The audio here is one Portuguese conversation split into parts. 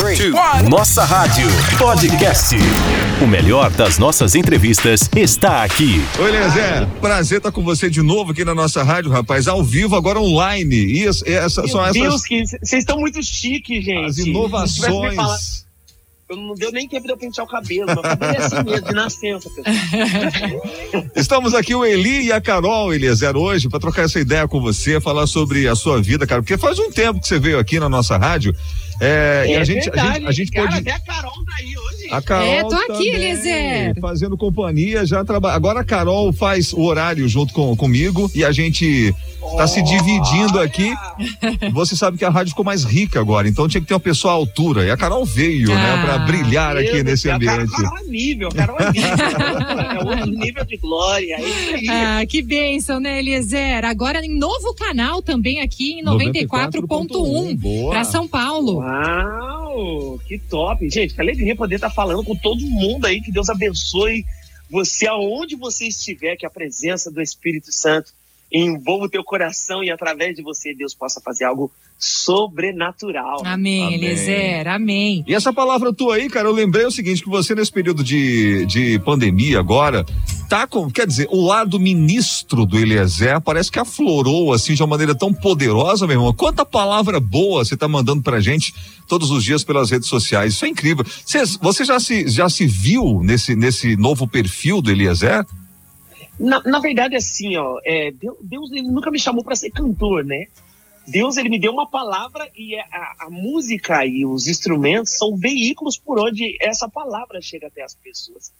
three, two, Nossa Rádio Podcast. O melhor das nossas entrevistas está aqui. Oi, Lezé. Prazer estar com você de novo aqui na nossa rádio, rapaz. Ao vivo, agora online. Isso, essa, Meu são essas. Deus, que vocês estão muito chiques, gente. As inovações. Eu não deu nem tempo de eu pentear o cabelo. Meu cabelo é assim mesmo, de nascença, pessoal. Estamos aqui o Eli e a Carol, Eliezer, hoje, para trocar essa ideia com você, falar sobre a sua vida, cara, porque faz um tempo que você veio aqui na nossa rádio. É, e a gente, a gente, a gente cara, pode. até a Carol tá aí hoje. A Carol É, tô aqui, Eliezer. Fazendo companhia, já trabalha. Agora a Carol faz o horário junto com, comigo e a gente tá se dividindo aqui. Você sabe que a rádio ficou mais rica agora, então tinha que ter uma pessoa à altura. E a Carol veio, né, Ah, para brilhar aqui Deus nesse Carol- ambiente. Carol é nível, Carol é nível. é outro nível de glória. É isso aí. Ah, que bênção, né, Eliezer? Agora em novo canal também aqui em 94.1 Boa. para São Paulo. Uau, que top. Gente, que alegria poder estar falando com todo mundo aí. Que Deus abençoe você aonde você estiver, que a presença do Espírito Santo envolva o teu coração e através de você Deus possa fazer algo sobrenatural. Amém, Amém. Eliezer, amém. E essa palavra tua aí, cara, eu lembrei o seguinte, que você nesse período de, de pandemia agora, tá com, quer dizer, o lado ministro do Eliezer parece que aflorou assim de uma maneira tão poderosa, meu irmão. Quanta palavra boa você tá mandando pra gente todos os dias pelas redes sociais. Isso é incrível. Você, você já se já se viu nesse nesse novo perfil do Eliezer? Na, na verdade, assim, ó, é, Deus, Deus ele nunca me chamou para ser cantor, né? Deus ele me deu uma palavra e é, a, a música e os instrumentos são veículos por onde essa palavra chega até as pessoas.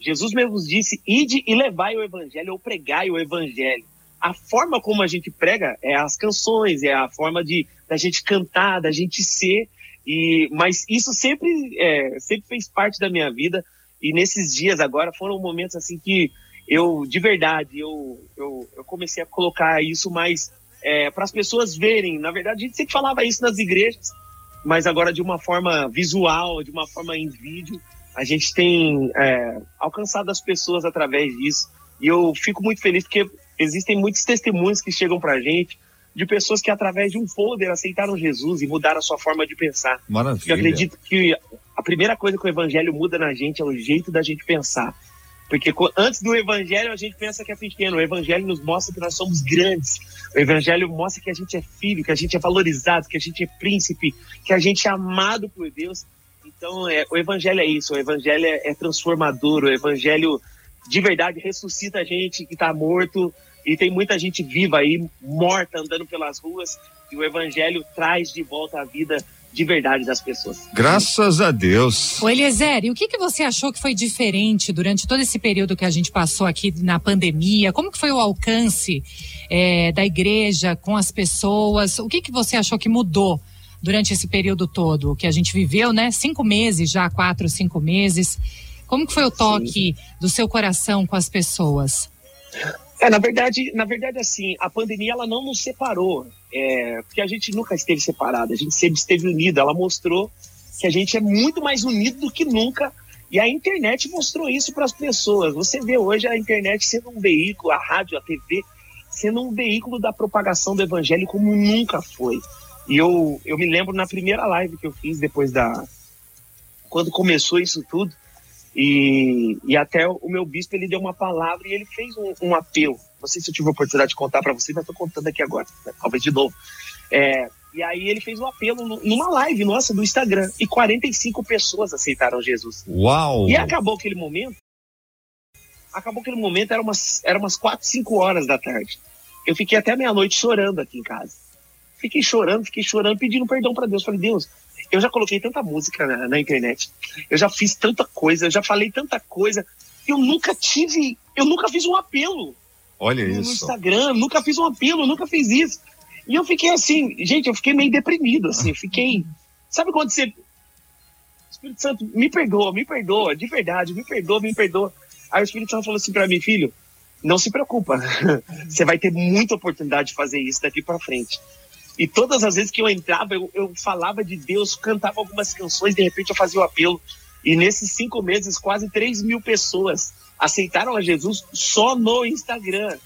Jesus mesmo disse: ide e levai o evangelho ou pregai o evangelho. A forma como a gente prega é as canções, é a forma de da gente cantar, da gente ser. E mas isso sempre é, sempre fez parte da minha vida. E nesses dias agora foram momentos assim que eu de verdade eu, eu, eu comecei a colocar isso mais para as pessoas verem. Na verdade, a gente sempre falava isso nas igrejas, mas agora de uma forma visual, de uma forma em vídeo, a gente tem é, alcançado as pessoas através disso. E eu fico muito feliz porque existem muitos testemunhos que chegam para a gente de pessoas que através de um folder aceitaram Jesus e mudaram a sua forma de pensar. Eu Maravilha. acredito que a primeira coisa que o evangelho muda na gente é o jeito da gente pensar. Porque antes do evangelho a gente pensa que é pequeno, o evangelho nos mostra que nós somos grandes. O evangelho mostra que a gente é filho, que a gente é valorizado, que a gente é príncipe, que a gente é amado por Deus. Então, é, o evangelho é isso, o evangelho é, é transformador, o evangelho de verdade ressuscita a gente que está morto e tem muita gente viva aí, morta, andando pelas ruas, e o evangelho traz de volta a vida de verdade das pessoas. Graças a Deus. Ô, Eliezer, e o que, que você achou que foi diferente durante todo esse período que a gente passou aqui na pandemia? Como que foi o alcance é, da igreja com as pessoas? O que, que você achou que mudou durante esse período todo que a gente viveu, né? Cinco meses já, quatro, cinco meses. Como que foi o toque do seu coração com as pessoas? É, na verdade, na verdade, assim, a pandemia ela não nos separou, é, porque a gente nunca esteve separado, a gente sempre esteve unido. Ela mostrou que a gente é muito mais unido do que nunca. E a internet mostrou isso para as pessoas. Você vê hoje a internet sendo um veículo, a rádio, a TV, sendo um veículo da propagação do evangelho como nunca foi. E eu, eu me lembro na primeira live que eu fiz depois da. Quando começou isso tudo, e, e até o meu bispo ele deu uma palavra e ele fez um, um apelo. Não sei se eu tive a oportunidade de contar para vocês, mas estou contando aqui agora, né? talvez de novo. É, e aí ele fez um apelo numa live nossa do Instagram e 45 pessoas aceitaram Jesus. Uau. E acabou aquele momento. Acabou aquele momento, era umas, era umas 4, 5 horas da tarde. Eu fiquei até meia-noite chorando aqui em casa. Fiquei chorando, fiquei chorando, pedindo perdão para Deus. Falei, Deus, eu já coloquei tanta música na, na internet. Eu já fiz tanta coisa, eu já falei tanta coisa. Eu nunca tive, eu nunca fiz um apelo Olha no isso. Instagram, nunca fiz um apelo, nunca fiz isso. E eu fiquei assim, gente, eu fiquei meio deprimido, assim, fiquei. Sabe quando você. Espírito Santo, me perdoa, me perdoa, de verdade, me perdoa, me perdoa. Aí o Espírito Santo falou assim pra mim, filho, não se preocupa, você vai ter muita oportunidade de fazer isso daqui pra frente. E todas as vezes que eu entrava, eu, eu falava de Deus, cantava algumas canções, de repente eu fazia o apelo. E nesses cinco meses, quase 3 mil pessoas aceitaram a Jesus só no Instagram.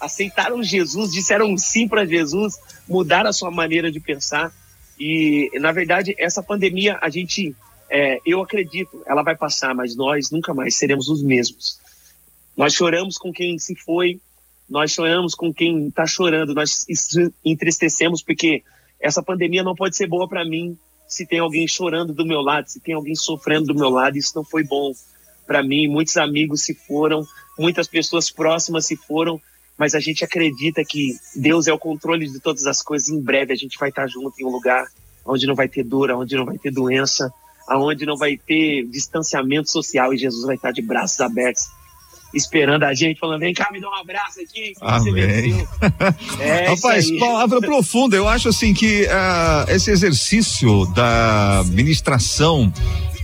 Aceitaram Jesus, disseram sim para Jesus, mudaram a sua maneira de pensar. E, na verdade, essa pandemia, a gente, é, eu acredito, ela vai passar, mas nós nunca mais seremos os mesmos. Nós choramos com quem se foi, nós choramos com quem está chorando, nós entristecemos porque essa pandemia não pode ser boa para mim se tem alguém chorando do meu lado, se tem alguém sofrendo do meu lado, isso não foi bom para mim. Muitos amigos se foram, muitas pessoas próximas se foram, mas a gente acredita que Deus é o controle de todas as coisas. Em breve a gente vai estar junto em um lugar onde não vai ter dor, onde não vai ter doença, aonde não vai ter distanciamento social e Jesus vai estar de braços abertos esperando a gente, falando: vem cá, me dá um abraço aqui. Amém. É Rapaz, palavra profunda. Eu acho assim que uh, esse exercício da ministração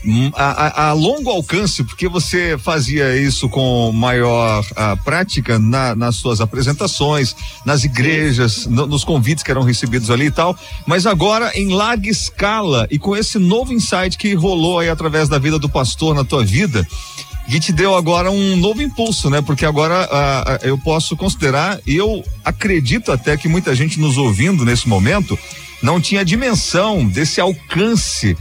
hum, a, a, a, longo alcance, porque você fazia isso com maior uh, prática na, nas suas apresentações, nas igrejas, no, nos convites que eram recebidos ali e tal, mas agora em larga escala e com esse novo insight que rolou aí através da vida do pastor na tua vida, e te deu agora um novo impulso, né? Porque agora ah, eu posso considerar, eu acredito até que muita gente nos ouvindo nesse momento não tinha dimensão desse alcance.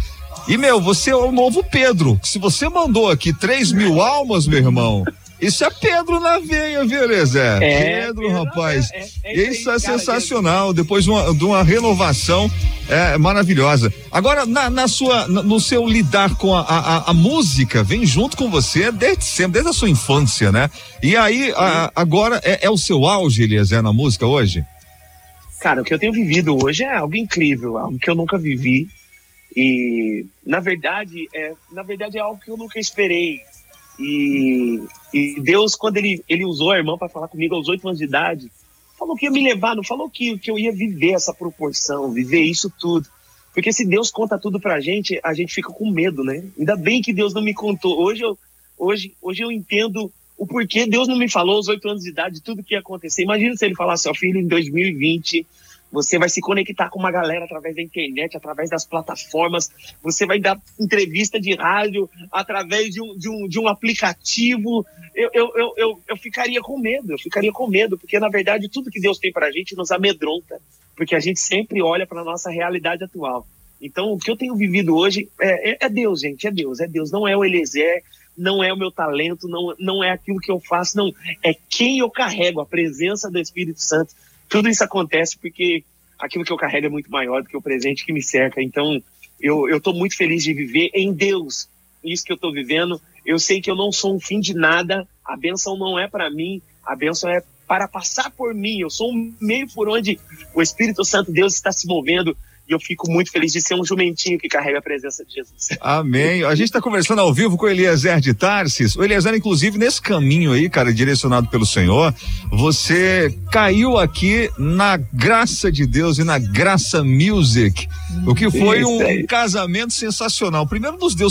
E, meu, você é o novo Pedro. Se você mandou aqui 3 mil almas, meu irmão, isso é Pedro na veia, viu, Elezé? É, Pedro, Pedro, rapaz. É, é, isso, é cara, sensacional. Depois de uma, de uma, renovação é, maravilhosa. Agora, na, na sua, no seu lidar com a, a, a, música, vem junto com você desde sempre, desde a sua infância, né? E aí, a, agora é, é, o seu auge, Eliezer, na música hoje? Cara, o que eu tenho vivido hoje é algo incrível, algo que eu nunca vivi. E, na verdade, é, na verdade é algo que eu nunca esperei e, e Deus, quando ele, ele usou a irmã para falar comigo aos oito anos de idade, falou que ia me levar, não falou que, que eu ia viver essa proporção, viver isso tudo. Porque se Deus conta tudo pra gente, a gente fica com medo, né? Ainda bem que Deus não me contou. Hoje eu, hoje, hoje eu entendo o porquê Deus não me falou aos oito anos de idade tudo que ia acontecer. Imagina se ele falasse, ó filho, em 2020 você vai se conectar com uma galera através da internet, através das plataformas, você vai dar entrevista de rádio através de um, de um, de um aplicativo. Eu, eu, eu, eu, eu ficaria com medo, eu ficaria com medo, porque na verdade tudo que Deus tem para a gente nos amedronta, porque a gente sempre olha para a nossa realidade atual. Então, o que eu tenho vivido hoje é, é, é, Deus, gente, é Deus, é Deus. Não é o Eliezer, não é o meu talento, não, não é aquilo que eu faço, não. É quem eu carrego, a presença do Espírito Santo tudo isso acontece porque aquilo que eu carrego é muito maior do que o presente que me cerca. Então, eu estou muito feliz de viver em Deus isso que eu estou vivendo. Eu sei que eu não sou um fim de nada, a bênção não é para mim, a bênção é para passar por mim. Eu sou um meio por onde o Espírito Santo Deus está se movendo e eu fico muito feliz de ser um jumentinho que carrega a presença de Jesus. Amém. A gente está conversando ao vivo com o Eliezer de Tarsis. O Eliezer, inclusive, nesse caminho aí, cara, direcionado pelo Senhor, você caiu aqui na graça de Deus e na graça music, o que foi um casamento sensacional. Primeiro nos deu,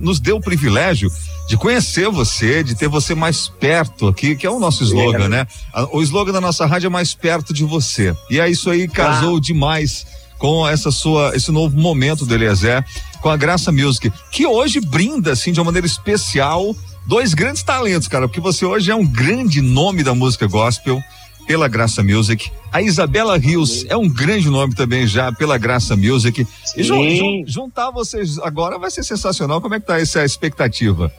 nos deu o privilégio de conhecer você, de ter você mais perto aqui, que é o nosso slogan, é. né? O slogan da nossa rádio é mais perto de você. E é isso aí casou ah. demais com essa sua, esse novo momento do Eliezer, com a Graça Music, que hoje brinda, assim, de uma maneira especial, dois grandes talentos, cara, porque você hoje é um grande nome da música gospel pela Graça Music. A Isabela Rios é um grande nome também já pela Graça Music. Sim. E jun, jun, juntar vocês agora vai ser sensacional. Como é que tá essa expectativa?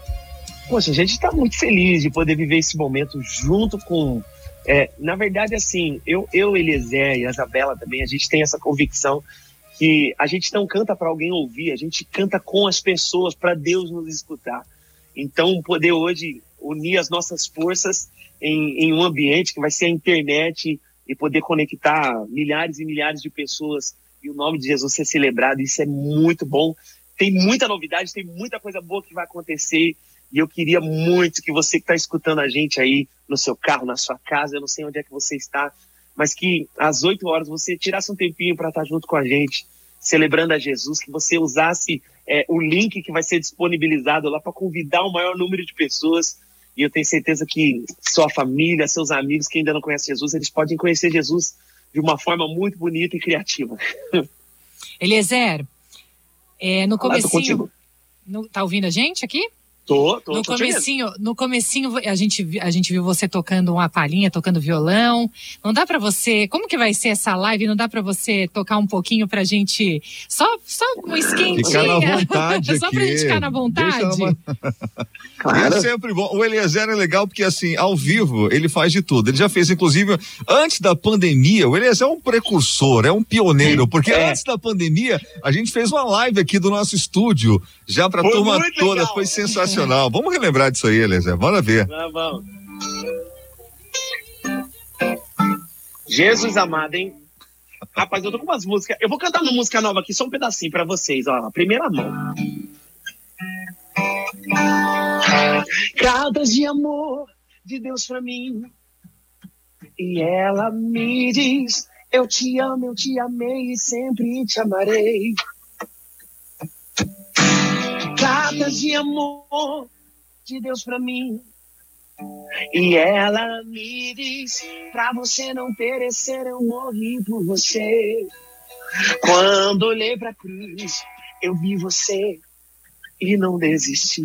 Poxa, a gente está muito feliz de poder viver esse momento junto com é, na verdade, assim, eu, eu, Eliezer e a Isabela também, a gente tem essa convicção que a gente não canta para alguém ouvir, a gente canta com as pessoas para Deus nos escutar. Então, poder hoje unir as nossas forças em, em um ambiente que vai ser a internet e poder conectar milhares e milhares de pessoas e o nome de Jesus ser celebrado, isso é muito bom. Tem muita novidade, tem muita coisa boa que vai acontecer e eu queria muito que você que está escutando a gente aí no seu carro, na sua casa, eu não sei onde é que você está, mas que às 8 horas você tirasse um tempinho para estar tá junto com a gente, celebrando a Jesus, que você usasse é, o link que vai ser disponibilizado lá para convidar o maior número de pessoas. E eu tenho certeza que sua família, seus amigos que ainda não conhecem Jesus, eles podem conhecer Jesus de uma forma muito bonita e criativa. Eliezer, é, no começo. Tá ouvindo a gente aqui? Tô, tô, no tô comecinho, no comecinho a gente, a gente viu você tocando uma palhinha, tocando violão. Não dá para você, como que vai ser essa live? Não dá para você tocar um pouquinho pra gente, só, só um. Ficar na vontade só aqui. pra gente ficar na vontade. Uma- Claro. É sempre bom. O Eliezer é legal porque, assim, ao vivo, ele faz de tudo. Ele já fez, inclusive, antes da pandemia, o Eliezer é um precursor, é um pioneiro, porque É. antes da pandemia, a gente fez uma live aqui do nosso estúdio, já pra Foi turma toda, legal. foi sensacional. Vamos relembrar disso aí, Eliezer, bora ver. Vamos. Jesus amado, hein? Rapaz, eu tô com umas músicas. Eu vou cantar uma música nova aqui, só um pedacinho pra vocês, ó. Primeira mão. Cartas de amor de Deus pra mim. E ela me diz: Eu te amo, eu te amei e sempre te amarei. Cartas de amor de Deus pra mim. E ela me diz: Pra você não perecer, eu morri por você. Quando olhei pra cruz, eu vi você e não desisti.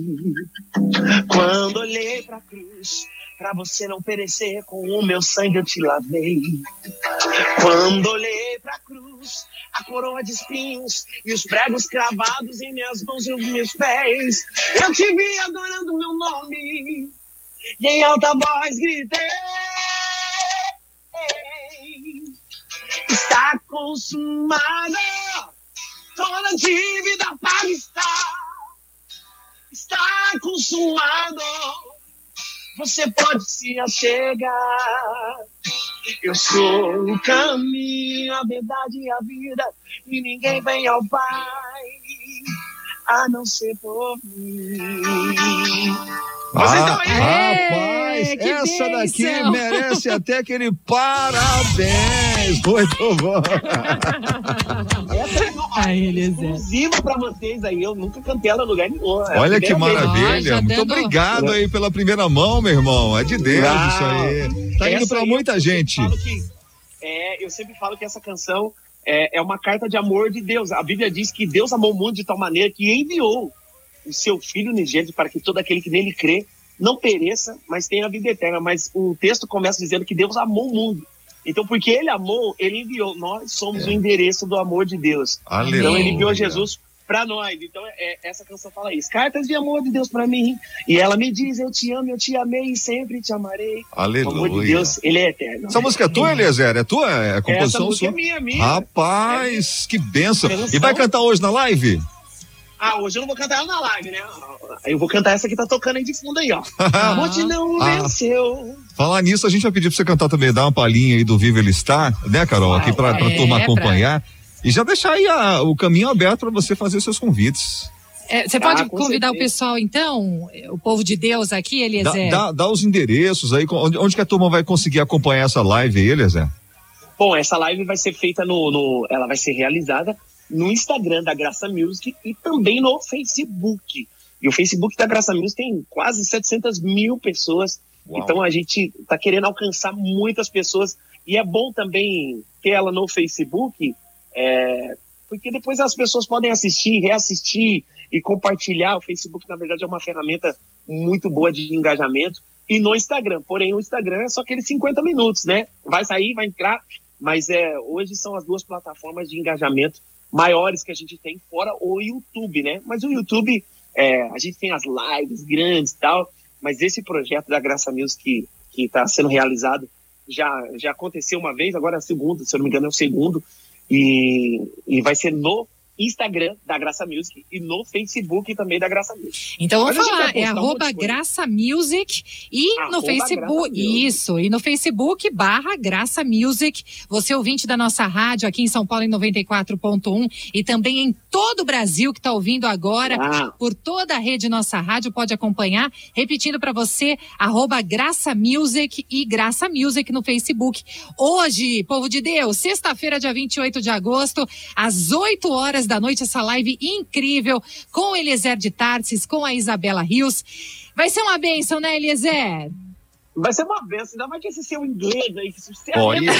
Quando olhei pra cruz, pra você não perecer, com o meu sangue eu te lavei. Quando olhei pra cruz, a coroa de espinhos e os pregos cravados em minhas mãos e os meus pés, eu te vi adorando meu nome. E em alta voz gritei: Está consumada, toda dívida paga está. Está consumado, você pode se achegar. Eu sou o caminho, a verdade e a vida, e ninguém vem ao Pai a não ser por mim. Vocês estão aí? rapaz, É, que essa daqui bênção. merece até aquele parabéns. Muito bom. Essa é uma- Ai, exclusiva pra vocês aí. Eu nunca cantei ela em lugar nenhum. É Olha que maravilha. já Muito obrigado aí pela primeira mão, meu irmão. É de Deus Uau. isso aí. Tá indo Essa pra aí muita eu sempre gente. falo que- é, eu sempre falo que essa canção é, é uma carta de amor de Deus. A Bíblia diz que Deus amou o mundo de tal maneira que enviou o seu Filho unigênito para que todo aquele que nele crê não pereça, mas tenha a vida eterna. Mas o texto começa dizendo que Deus amou o mundo. Então, porque ele amou, ele enviou. Nós somos o endereço do amor de Deus. Aleluia. Então ele enviou Jesus para nós. Então é, essa canção fala isso. Cartas de amor de Deus para mim. E ela me diz: Eu te amo, eu te amei e sempre te amarei. O amor de Aleluia. Deus, ele é eterno. Essa música é tua, Eliezer? É tua? É a Essa composição música sua? é minha, minha. Rapaz, que benção. Benção. E vai cantar hoje na live? Ah, hoje eu não vou cantar ela na live, né? Eu vou cantar essa que tá tocando aí de fundo aí, ó. Ah. A morte não Ah. venceu. Falar nisso, a gente vai pedir pra você cantar também, dar uma palhinha aí do Viva Ele Está, né, Carol? Aqui pra, pra É, turma pra- acompanhar. E já deixar aí a- o caminho aberto pra você fazer seus convites. É, você pode Ah, convidar o certeza. pessoal, então, o povo de Deus aqui, Dá, Eliezer? dá- dá os endereços aí, onde, onde que a turma vai conseguir acompanhar essa live aí, Eliezer? Bom, essa live vai ser feita no, no- Ela vai ser realizada no Instagram da Graça Music e também no Facebook. E o Facebook da Graça Music tem quase 700 mil pessoas. Uau. Então a gente está querendo alcançar muitas pessoas. E é bom também ter ela no Facebook, é, porque depois as pessoas podem assistir, reassistir e compartilhar. O Facebook, na verdade, é uma ferramenta muito boa de engajamento. E no Instagram, porém, o Instagram é só aqueles 50 minutos, né? Vai sair, vai entrar, mas é, hoje são as duas plataformas de engajamento maiores que a gente tem, fora o YouTube, né? Mas o YouTube, é, a gente tem as lives grandes e tal, mas esse projeto da Graça Music que está sendo realizado já, já aconteceu uma vez, agora é a segunda, se eu não me engano é o segundo, e, e vai ser no Instagram da Graça Music e no Facebook também da Graça Music. Então vamos falar, é arroba. Graça Music e no Arroba Facebook, Graça Music. isso, e no Facebook barra Graça Music, você ouvinte da nossa rádio aqui em São Paulo em 94.1 e também em todo o Brasil que está ouvindo agora, Ah, por toda a rede Nossa Rádio, pode acompanhar. Repetindo para você, arroba Graça Music e Graça Music no Facebook. Hoje, povo de Deus, sexta-feira, dia 28 de agosto, às 8 horas da noite, essa live incrível com o Eliezer de Tarsis, com a Isabela Rios. Vai ser uma bênção, né, Eliezer? Vai ser uma benção, ainda mais que esse seu inglês aí, que você Olha.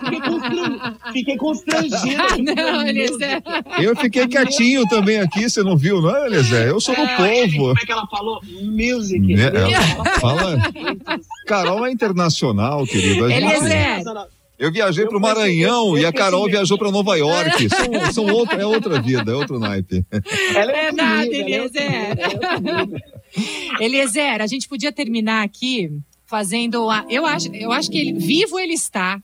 Fiquei, constran... Fiquei constrangido. Ah, não, Eliezer. Eu fiquei quietinho também aqui, você não viu, não, Eliezer? Eu sou do povo. Como é que ela falou? Music. Né, ela fala. Carol é internacional, querido. Eliezer. Eu viajei para o Maranhão eu e a Carol percebi. viajou para Nova York. São, são outra, é outra vida, é outro naipe. Ela É é outro Eliezer. é nível. Eliezer, a gente podia terminar aqui fazendo a. Eu acho, eu acho que ele, vivo ele está.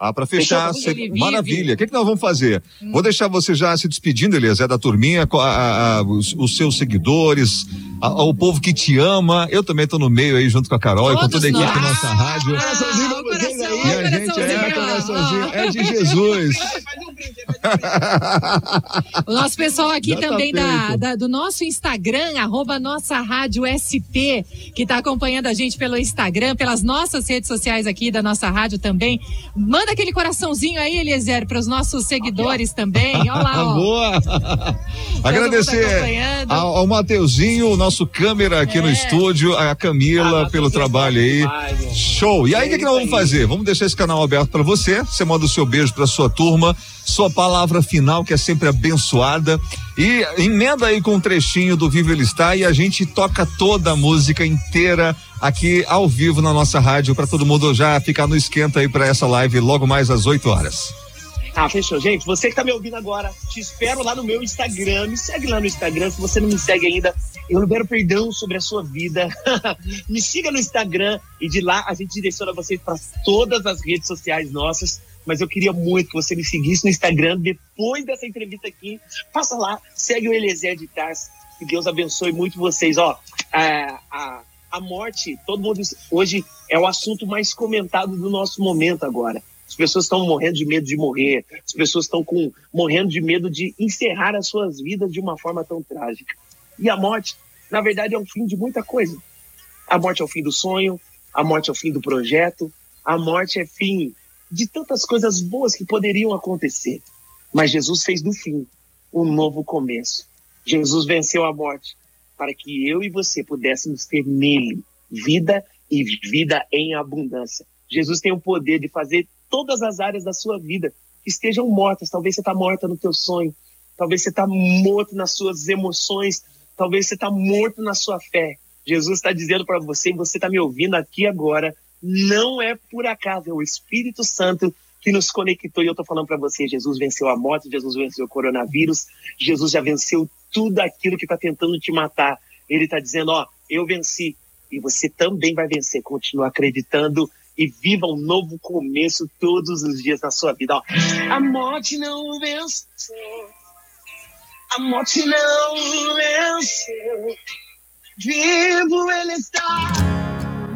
Ah, para fechar, Fechou, cê- ele vive. maravilha. O que, que nós vamos fazer? Vou deixar você já se despedindo, Eliezer, da turminha, a- a- os, os seus seguidores, a- o povo que te ama. Eu também estou no meio aí, junto com a Carol e com Todos toda a equipe da nossa rádio. Coraçãozinho pra Ah, o vocês coração, aí. E a gente é coraçãozinho, é de Jesus. Faz um brinde, faz um brinde. O nosso pessoal aqui Já tá também da, feito. da- do nosso Instagram, arroba nossa rádio SP, que está acompanhando a gente pelo Instagram, pelas nossas redes sociais aqui da nossa rádio também. Manda aquele coraçãozinho aí, Eliezer, para os nossos seguidores também. Olha lá, ó. Boa! mundo Agradecer acompanhando. ao, ao Mateuzinho, o nosso câmera aqui no É. estúdio, a Camila Ah, pelo é trabalho aí. demais. Show! E aí, o que, que nós vamos fazer? Vamos deixar esse canal aberto para você. Você manda o seu beijo para sua turma, sua palavra final, que é sempre abençoada. E emenda aí com um trechinho do Vivo Ele Está e a gente toca toda a música inteira aqui ao vivo na nossa rádio para todo mundo já ficar no esquenta aí para essa live logo mais às 8 horas. Ah, fechou. Gente, você que tá me ouvindo agora, te espero lá no meu Instagram. Me segue lá no Instagram. Se você não me segue ainda, eu libero perdão sobre a sua vida. me siga no Instagram e de lá a gente direciona vocês para todas as redes sociais nossas. Mas eu queria muito que você me seguisse no Instagram depois dessa entrevista aqui. Passa lá, segue o Eliezer de Tars. Que Deus abençoe muito vocês. Ó, a, a, a morte, todo mundo hoje é o assunto mais comentado do nosso momento agora. As pessoas estão morrendo de medo de morrer. As pessoas estão com morrendo de medo de encerrar as suas vidas de uma forma tão trágica. E a morte, na verdade, é o fim de muita coisa. A morte é o fim do sonho, a morte é o fim do projeto, a morte é fim de tantas coisas boas que poderiam acontecer. Mas Jesus fez do fim um novo começo. Jesus venceu a morte para que eu e você pudéssemos ter nele vida e vida em abundância. Jesus tem o poder de fazer todas as áreas da sua vida que estejam mortas. Talvez você está morta no teu sonho, talvez você está morto nas suas emoções, talvez você está morto na sua fé. Jesus está dizendo para você, e você está me ouvindo aqui agora, não é por acaso, é o Espírito Santo que nos conectou. E eu estou falando para você, Jesus venceu a morte, Jesus venceu o coronavírus, Jesus já venceu tudo aquilo que está tentando te matar. Ele está dizendo, ó, eu venci e você também vai vencer. Continua acreditando e viva um novo começo todos os dias da sua vida. Ó, a morte não venceu. A morte não venceu. Vivo ele está.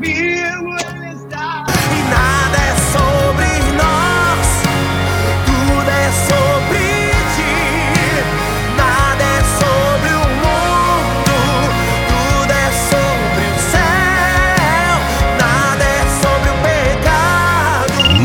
Vivo ele